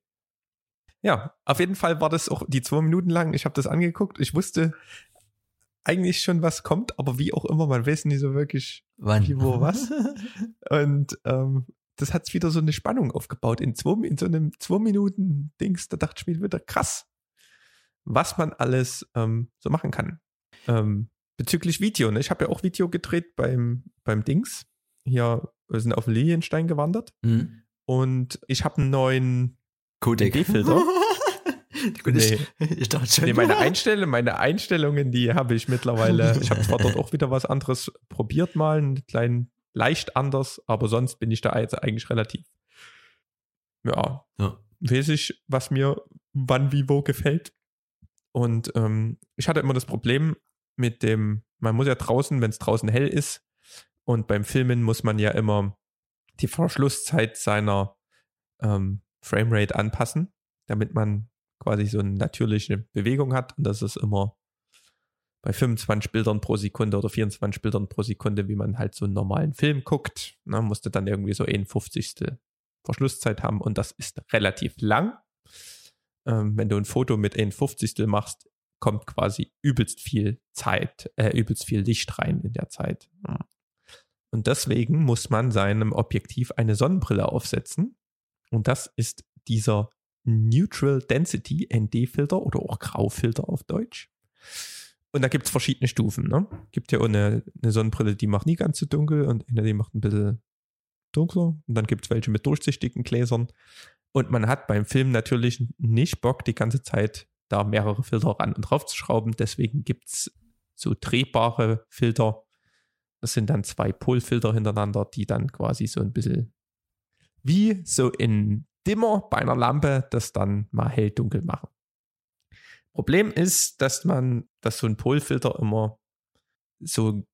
Ja, auf jeden Fall war das auch die zwei Minuten lang. Ich habe das angeguckt. Ich wusste eigentlich schon, was kommt, aber wie auch immer, man weiß nicht so wirklich, Wann? wie, wo, was. Und ähm, das hat wieder so eine Spannung aufgebaut. In, zwei, in so einem zwei Minuten Dings, da dachte ich mir wieder krass, was man alles ähm, so machen kann. Ähm, bezüglich Video, ne? ich habe ja auch Video gedreht beim, beim Dings. Hier, wir sind auf Lilienstein gewandert. Mhm. Und ich habe einen neuen Codec. D-Filter. nee. Ich dachte schon. Nee, meine, Einstellung, meine Einstellungen, die habe ich mittlerweile. Ich habe zwar dort auch wieder was anderes probiert, mal einen kleinen, leicht anders, aber sonst bin ich da jetzt eigentlich relativ. Ja, Ja. weiß ich, was mir wann wie wo gefällt. Und ähm, ich hatte immer das Problem mit dem, man muss ja draußen, wenn es draußen hell ist, und beim Filmen muss man ja immer die Verschlusszeit seiner ähm, Framerate anpassen, damit man quasi so eine natürliche Bewegung hat. Und das ist immer bei 25 Bildern pro Sekunde oder 24 Bildern pro Sekunde, wie man halt so einen normalen Film guckt. Na, musste dann irgendwie so 51. Verschlusszeit haben und das ist relativ lang. Ähm, wenn du ein Foto mit 51. machst, kommt quasi übelst viel Zeit, äh, übelst viel Licht rein in der Zeit. Und deswegen muss man seinem Objektiv eine Sonnenbrille aufsetzen. Und das ist dieser Neutral Density ND-Filter oder auch Graufilter auf Deutsch. Und da gibt es verschiedene Stufen. Ne? Gibt ja auch eine, eine Sonnenbrille, die macht nie ganz so dunkel und eine, die macht ein bisschen dunkler. Und dann gibt es welche mit durchsichtigen Gläsern. Und man hat beim Film natürlich nicht Bock, die ganze Zeit da mehrere Filter ran und drauf zu schrauben. Deswegen gibt es so drehbare Filter. Das sind dann zwei Polfilter hintereinander, die dann quasi so ein bisschen wie so in Dimmer bei einer Lampe das dann mal hell-dunkel machen. Problem ist, dass man, dass so ein Polfilter immer so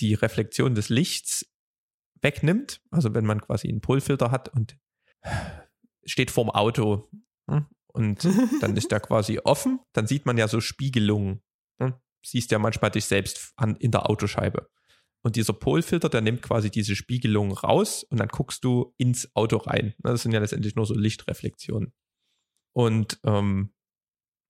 die Reflexion des Lichts wegnimmt. Also wenn man quasi einen Polfilter hat und steht vorm Auto hm, und dann ist der quasi offen, dann sieht man ja so Spiegelungen. hm, Siehst ja manchmal dich selbst an, in der Autoscheibe. Und dieser Polfilter, der nimmt quasi diese Spiegelung raus und dann guckst du ins Auto rein. Das sind ja letztendlich nur so Lichtreflexionen. Und ähm,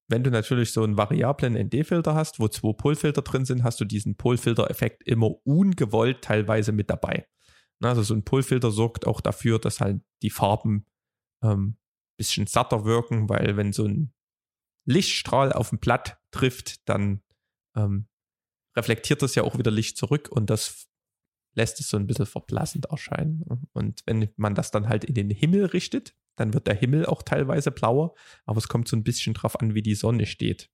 wenn du natürlich so einen variablen ND-Filter hast, wo zwei Polfilter drin sind, hast du diesen Polfilter-Effekt immer ungewollt teilweise mit dabei. Also so ein Polfilter sorgt auch dafür, dass halt die Farben ähm, bisschen satter wirken, weil wenn so ein Lichtstrahl auf ein Blatt trifft, dann ähm, reflektiert das ja auch wieder Licht zurück und das lässt es so ein bisschen verblassend erscheinen. Und wenn man das dann halt in den Himmel richtet, dann wird der Himmel auch teilweise blauer, aber es kommt so ein bisschen drauf an, wie die Sonne steht.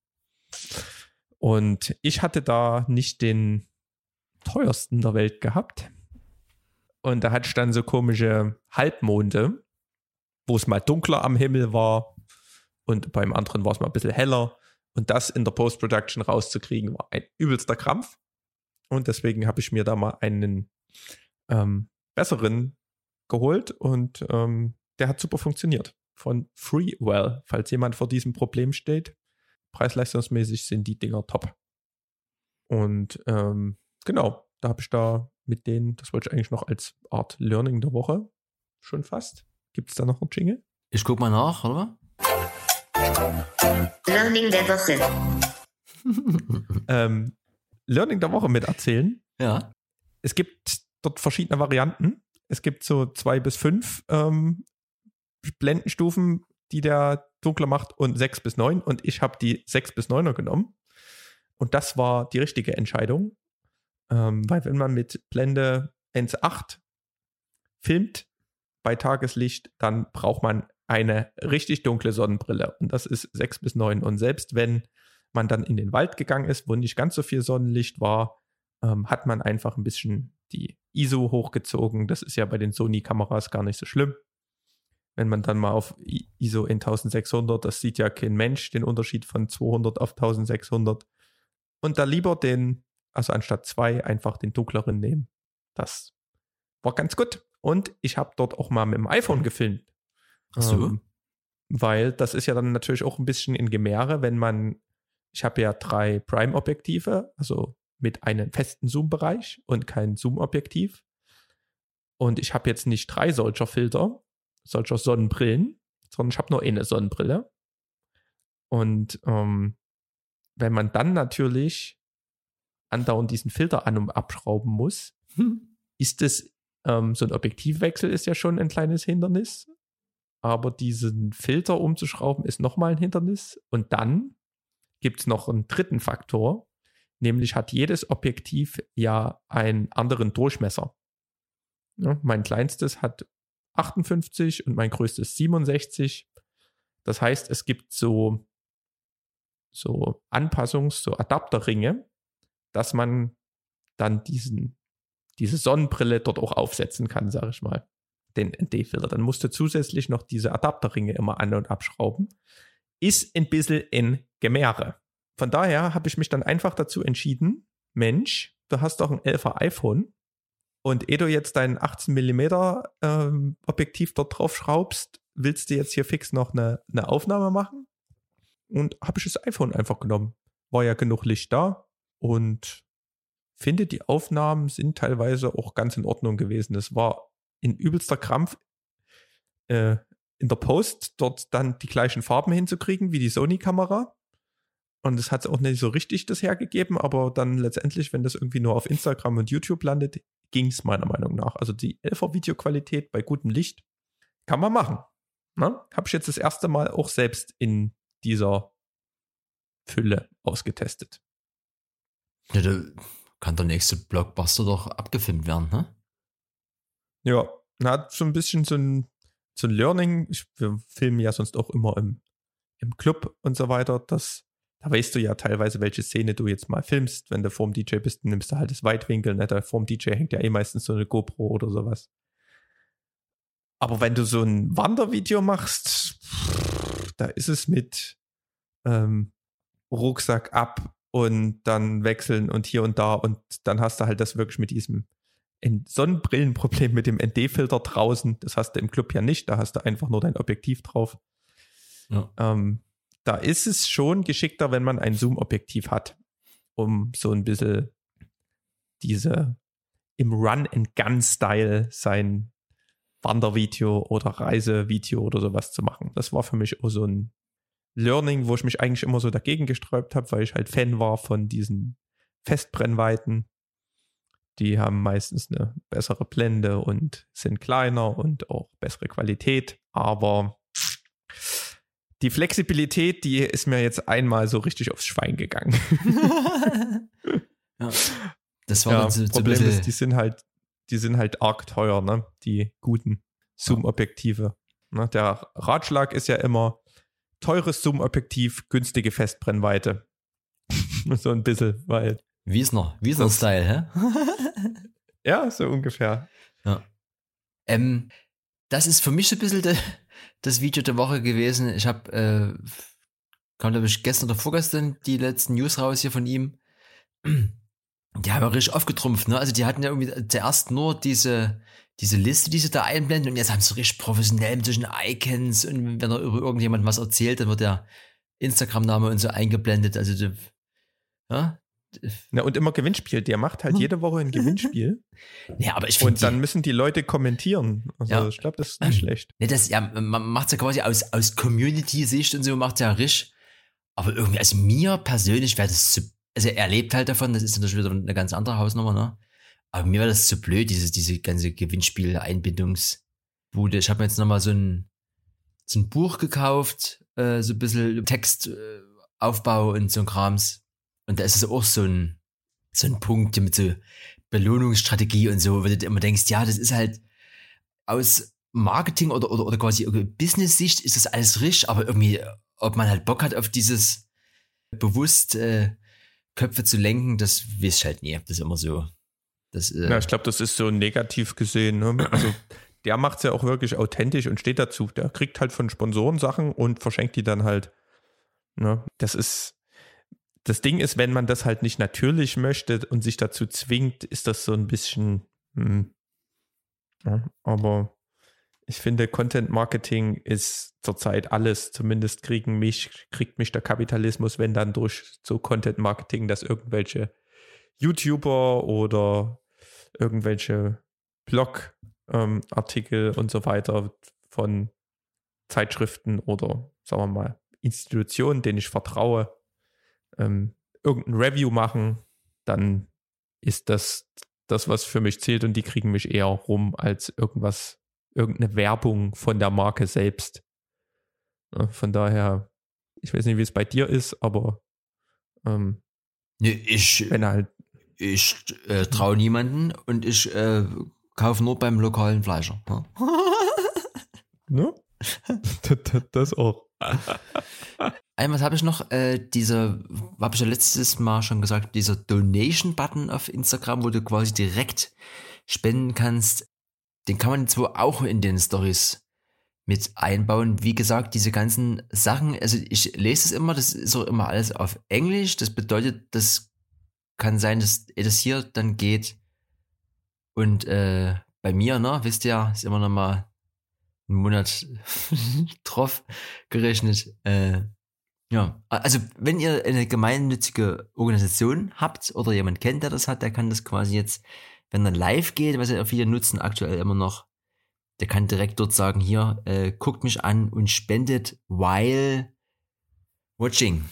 Und ich hatte da nicht den teuersten der Welt gehabt. Und da hatte ich dann so komische Halbmonde, wo es mal dunkler am Himmel war und beim anderen war es mal ein bisschen heller. Und das in der Post-Production rauszukriegen, war ein übelster Krampf. Und deswegen habe ich mir da mal einen ähm, besseren geholt und ähm, der hat super funktioniert. Von Freewell, falls jemand vor diesem Problem steht. Preis-leistungsmäßig sind die Dinger top. Und ähm, genau, da habe ich da mit denen, das wollte ich eigentlich noch als Art Learning der Woche schon fast. Gibt es da noch einen Jingle? Ich guck mal nach, oder? Learning der Woche. ähm, Learning der Woche mit erzählen. Ja. Es gibt dort verschiedene Varianten. Es gibt so zwei bis fünf ähm, Blendenstufen, die der dunkler macht und sechs bis neun. Und ich habe die sechs bis neuner genommen. Und das war die richtige Entscheidung. Ähm, weil wenn man mit Blende 1.8 filmt bei Tageslicht, dann braucht man eine richtig dunkle Sonnenbrille. Und das ist 6 bis 9. Und selbst wenn man dann in den Wald gegangen ist, wo nicht ganz so viel Sonnenlicht war, ähm, hat man einfach ein bisschen die ISO hochgezogen. Das ist ja bei den Sony-Kameras gar nicht so schlimm. wenn man dann mal auf ISO 1600, das sieht ja kein Mensch, den Unterschied von 200 auf 1600. Und da lieber den, also anstatt zwei, einfach den dunkleren nehmen. Das war ganz gut. Und ich habe dort auch mal mit dem iPhone gefilmt. Ach so. Ähm, weil das ist ja dann natürlich auch ein bisschen in Gemehre, wenn man, ich habe ja drei Prime-Objektive, also mit einem festen Zoom-Bereich und kein Zoom-Objektiv. Und ich habe jetzt nicht drei solcher Filter, solcher Sonnenbrillen, sondern ich habe nur eine Sonnenbrille. Und ähm, wenn man dann natürlich andauernd diesen Filter an- und abschrauben muss, hm. ist es, ähm, so ein Objektivwechsel ist ja schon ein kleines Hindernis. Aber diesen Filter umzuschrauben ist nochmal ein Hindernis. Und dann gibt es noch einen dritten Faktor, nämlich hat jedes Objektiv ja einen anderen Durchmesser. Ja, mein kleinstes hat 58 und mein größtes 67. Das heißt, es gibt so, so Anpassungs-, so Adapterringe, dass man dann diesen, diese Sonnenbrille dort auch aufsetzen kann, sage ich mal, den ND-Filter. Dann musst du zusätzlich noch diese Adapterringe immer an- und abschrauben. Ist ein bisschen in Gemehre. Von daher habe ich mich dann einfach dazu entschieden, Mensch, du hast doch ein 11er iPhone, und ehe du jetzt dein 18 mm ähm, Objektiv dort drauf schraubst, willst du jetzt hier fix noch eine, eine Aufnahme machen? Und habe ich das iPhone einfach genommen. War ja genug Licht da und finde, die Aufnahmen sind teilweise auch ganz in Ordnung gewesen. Es war in übelster Krampf äh, in der Post dort dann die gleichen Farben hinzukriegen wie die Sony-Kamera. Und es hat auch nicht so richtig das hergegeben, aber dann letztendlich, wenn das irgendwie nur auf Instagram und YouTube landet, ging es meiner Meinung nach. Also die 11er Videoqualität bei gutem Licht kann man machen. Ne? Habe ich jetzt das erste Mal auch selbst in dieser Fülle ausgetestet. Ja, da kann der nächste Blockbuster doch abgefilmt werden, ne? Ja, hat so ein bisschen so ein, so ein Learning. Ich, wir filmen ja sonst auch immer im, im Club und so weiter. Das da weißt du ja teilweise, welche Szene du jetzt mal filmst. Wenn du vorm DJ bist, nimmst du halt das Weitwinkel. Ne? Da vorm DJ hängt ja eh meistens so eine GoPro oder sowas. Aber wenn du so ein Wandervideo machst, da ist es mit ähm, Rucksack ab und dann wechseln und hier und da und dann hast du halt das wirklich mit diesem Sonnenbrillenproblem mit dem ND-Filter draußen. Das hast du im Club ja nicht, da hast du einfach nur dein Objektiv drauf. Ja. Ähm, da ist es schon geschickter, wenn man ein Zoom-Objektiv hat, um so ein bisschen diese im Run-and-Gun-Style sein Wandervideo oder Reisevideo oder sowas zu machen. Das war für mich auch so ein Learning, wo ich mich eigentlich immer so dagegen gesträubt habe, weil ich halt Fan war von diesen Festbrennweiten. Die haben meistens eine bessere Blende und sind kleiner und auch bessere Qualität. Aber die Flexibilität, die ist mir jetzt einmal so richtig aufs Schwein gegangen. ja. Das war ja, das Problem ist, die sind halt, die sind halt arg teuer, ne? Die guten Zoom-Objektive. Ne? Der Ratschlag ist ja immer teures Zoom-Objektiv, günstige Festbrennweite. so ein bisschen, weil. Wiesner, Wiesner-Style, hä? ja, so ungefähr. Ja. Ähm, das ist für mich so ein bisschen de, das Video der Woche gewesen. Ich habe, äh, kam glaube ich gestern oder vorgestern die letzten News raus hier von ihm. Die haben ja richtig aufgetrumpft, ne? Also die hatten ja irgendwie zuerst nur diese, diese Liste, die sie da einblenden und jetzt haben sie richtig professionell mit solchen Icons und wenn er über irgendjemand was erzählt, dann wird der Instagram-Name und so eingeblendet. Also, ja, na, und immer Gewinnspiel. Der macht halt jede Woche ein Gewinnspiel. ja, aber ich Und dann müssen die Leute kommentieren. Also ja. ich glaube, das ist nicht schlecht. Ne, das, ja, man macht es ja quasi aus, aus Community-Sicht und so, macht ja richtig. Aber irgendwie, also mir persönlich wäre das zu, also er lebt halt davon, das ist natürlich wieder eine ganz andere Hausnummer, ne? Aber mir wäre das zu blöd, diese, diese ganze Gewinnspiel-Einbindungsbude. Ich habe mir jetzt nochmal so ein, so ein Buch gekauft, äh, so ein bisschen Textaufbau äh, und so ein Krams und da ist es auch so ein, so ein Punkt mit so Belohnungsstrategie und so, wo du immer denkst, ja, das ist halt aus Marketing oder, oder, oder quasi Business-Sicht ist das alles richtig, aber irgendwie, ob man halt Bock hat auf dieses bewusst äh, Köpfe zu lenken, das weiß ich halt nie. Das ist immer so. Das, äh, ja, ich glaube, das ist so negativ gesehen. Ne? Also der macht es ja auch wirklich authentisch und steht dazu. Der kriegt halt von Sponsoren Sachen und verschenkt die dann halt. Ne? Das ist, das Ding ist, wenn man das halt nicht natürlich möchte und sich dazu zwingt, ist das so ein bisschen, hm, ja, aber ich finde, Content Marketing ist zurzeit alles. Zumindest kriegen mich, kriegt mich der Kapitalismus, wenn dann durch so Content Marketing, dass irgendwelche YouTuber oder irgendwelche Blogartikel ähm, und so weiter von Zeitschriften oder sagen wir mal Institutionen, denen ich vertraue, ähm, irgendein Review machen, dann ist das das, was für mich zählt und die kriegen mich eher rum als irgendwas, irgendeine Werbung von der Marke selbst. Ja, von daher, ich weiß nicht, wie es bei dir ist, aber ähm, ich, wenn halt ich äh, traue niemanden und ich äh, kaufe nur beim lokalen Fleischer. ne? das auch. Einmal habe ich noch äh, diese, habe ich ja letztes Mal schon gesagt, dieser Donation-Button auf Instagram, wo du quasi direkt spenden kannst. Den kann man zwar auch in den Stories mit einbauen. Wie gesagt, diese ganzen Sachen, also ich lese es immer, das ist auch immer alles auf Englisch. Das bedeutet, das kann sein, dass das hier dann geht. Und äh, bei mir, ne, wisst ihr, ist immer noch mal einen Monat drauf gerechnet. Äh, ja, also wenn ihr eine gemeinnützige Organisation habt oder jemand kennt, der das hat, der kann das quasi jetzt, wenn er live geht, was ja viele nutzen aktuell immer noch, der kann direkt dort sagen, hier, äh, guckt mich an und spendet while watching.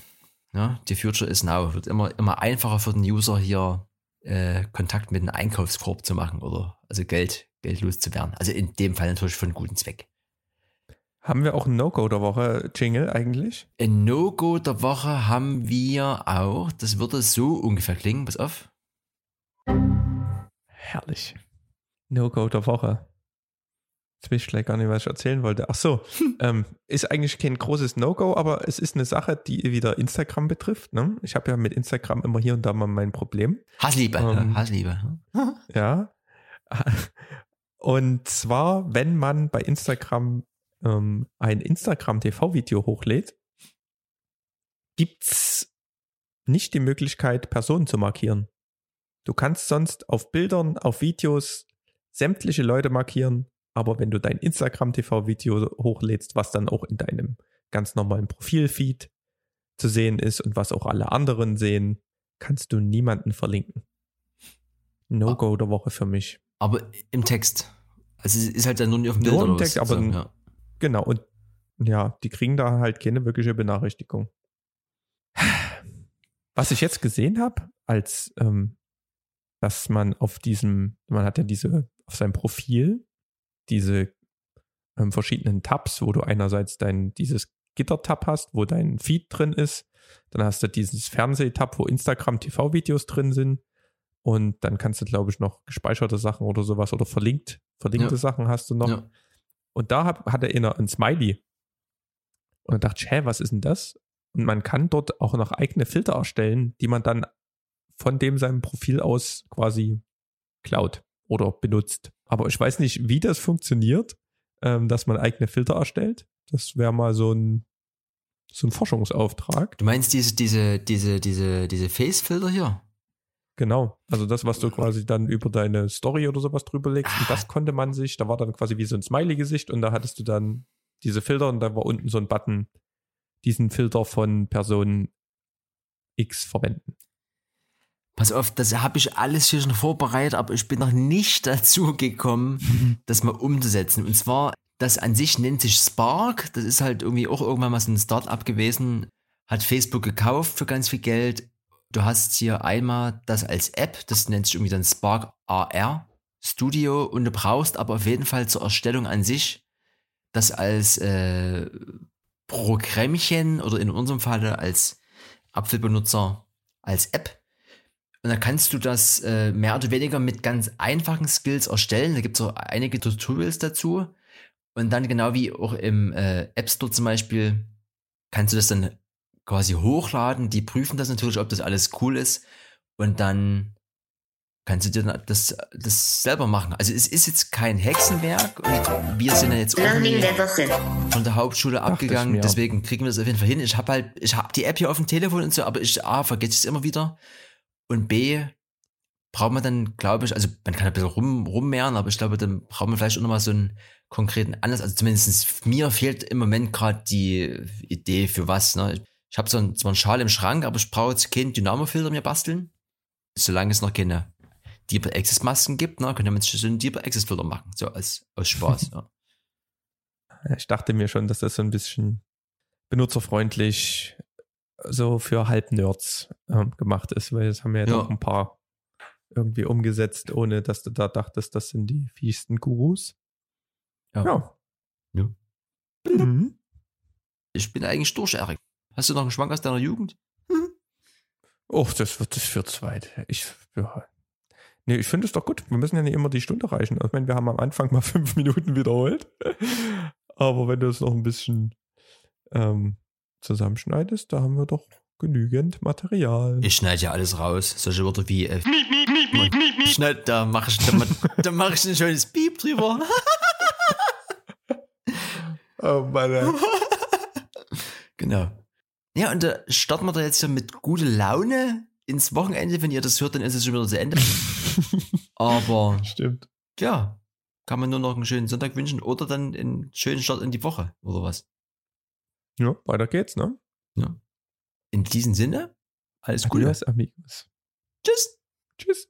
Ja, die Future is now. Wird immer, immer einfacher für den User hier äh, Kontakt mit einem Einkaufskorb zu machen oder also Geld, Geld loszuwerden. Also in dem Fall natürlich für einen guten Zweck. Haben wir auch ein No-Go der Woche, Jingle eigentlich? Ein No-Go der Woche haben wir auch. Das würde so ungefähr klingen. Pass auf. Herrlich. No-Go der Woche. Jetzt weiß ich gleich gar nicht, was ich erzählen wollte. Ach so, ähm, ist eigentlich kein großes No-Go, aber es ist eine Sache, die wieder Instagram betrifft. Ne? Ich habe ja mit Instagram immer hier und da mal mein Problem. Hassliebe, ähm, Hassliebe. ja. Und zwar, wenn man bei Instagram ähm, ein Instagram-TV-Video hochlädt, gibt es nicht die Möglichkeit, Personen zu markieren. Du kannst sonst auf Bildern, auf Videos sämtliche Leute markieren, aber wenn du dein Instagram-TV-Video hochlädst, was dann auch in deinem ganz normalen Profilfeed zu sehen ist und was auch alle anderen sehen, kannst du niemanden verlinken. No-Go der Woche für mich. Aber im Text. Also es ist halt dann nur nicht auf dem Bild. Nur im Text, aber ja. Genau, und ja, die kriegen da halt keine wirkliche Benachrichtigung. Was ich jetzt gesehen habe, als ähm, dass man auf diesem, man hat ja diese, auf seinem Profil diese ähm, verschiedenen Tabs, wo du einerseits dein, dieses Gitter-Tab hast, wo dein Feed drin ist, dann hast du dieses Fernseh-Tab, wo Instagram TV-Videos drin sind und dann kannst du, glaube ich, noch gespeicherte Sachen oder sowas oder verlinkt, verlinkte ja. Sachen hast du noch. Ja. Und da hat, hat er ein Smiley. Und dann dachte ich, hä, was ist denn das? Und man kann dort auch noch eigene Filter erstellen, die man dann von dem seinem Profil aus quasi klaut oder benutzt. Aber ich weiß nicht, wie das funktioniert, ähm, dass man eigene Filter erstellt. Das wäre mal so ein, so ein Forschungsauftrag. Du meinst diese, diese, diese, diese, diese Face-Filter hier? Genau, also das, was du quasi dann über deine Story oder sowas drüber legst, und das ah. konnte man sich, da war dann quasi wie so ein Smiley-Gesicht und da hattest du dann diese Filter und da war unten so ein Button, diesen Filter von Person X verwenden. Pass auf, das habe ich alles hier schon vorbereitet, aber ich bin noch nicht dazu gekommen, das mal umzusetzen. Und zwar, das an sich nennt sich Spark. Das ist halt irgendwie auch irgendwann mal so ein Startup gewesen. Hat Facebook gekauft für ganz viel Geld, Du hast hier einmal das als App, das nennt sich irgendwie dann Spark AR Studio und du brauchst aber auf jeden Fall zur Erstellung an sich das als äh, Programmchen oder in unserem Fall als Apfelbenutzer als App. Und da kannst du das äh, mehr oder weniger mit ganz einfachen Skills erstellen. Da gibt es auch einige Tutorials dazu. Und dann genau wie auch im äh, App Store zum Beispiel, kannst du das dann quasi hochladen. Die prüfen das natürlich, ob das alles cool ist. Und dann kannst du dir das, das selber machen. Also es ist jetzt kein Hexenwerk und wir sind ja jetzt von der Hauptschule abgegangen, deswegen kriegen wir das auf jeden Fall hin. Ich habe halt, ich habe die App hier auf dem Telefon und so, aber ich A, vergesse es immer wieder und B, braucht man dann, glaube ich, also man kann ein bisschen rum, rummehren, aber ich glaube, dann braucht man vielleicht auch nochmal so einen konkreten Anlass. Also zumindest mir fehlt im Moment gerade die Idee für was. Ne? Ich habe so ein, zwar einen Schal im Schrank, aber ich brauche jetzt keinen Dynamo-Filter mir basteln. Solange es noch keine Deeper Access Masken gibt, ne, könnte man sich so einen Deeper Access Filter machen, so als, aus Spaß. ja. Ich dachte mir schon, dass das so ein bisschen benutzerfreundlich so für Halbnerds ähm, gemacht ist, weil das haben wir ja, ja. doch ein paar irgendwie umgesetzt, ohne dass du da dachtest, das sind die fiesten Gurus. Ja. ja. ja. Mhm. Ich bin eigentlich durch, Erik. Hast du noch einen Schwank aus deiner Jugend? Oh, das wird das für zweit. Ich, ja. Nee, ich finde es doch gut. Wir müssen ja nicht immer die Stunde reichen. Ich meine, wir haben am Anfang mal fünf Minuten wiederholt. Aber wenn du es noch ein bisschen ähm, zusammenschneidest, da haben wir doch genügend Material. Ich schneide ja alles raus. Solche Wörter wie äh, schneid, da mache ich, da, da mach ich ein schönes Piep drüber. oh Mann. genau. Ja, und da starten wir da jetzt hier mit guter Laune ins Wochenende. Wenn ihr das hört, dann ist es schon wieder zu Ende. Aber. Stimmt. Ja. Kann man nur noch einen schönen Sonntag wünschen oder dann einen schönen Start in die Woche oder was. Ja, weiter geht's, ne? Ja. In diesem Sinne, alles Gute. Adios, amigos. Tschüss. Tschüss.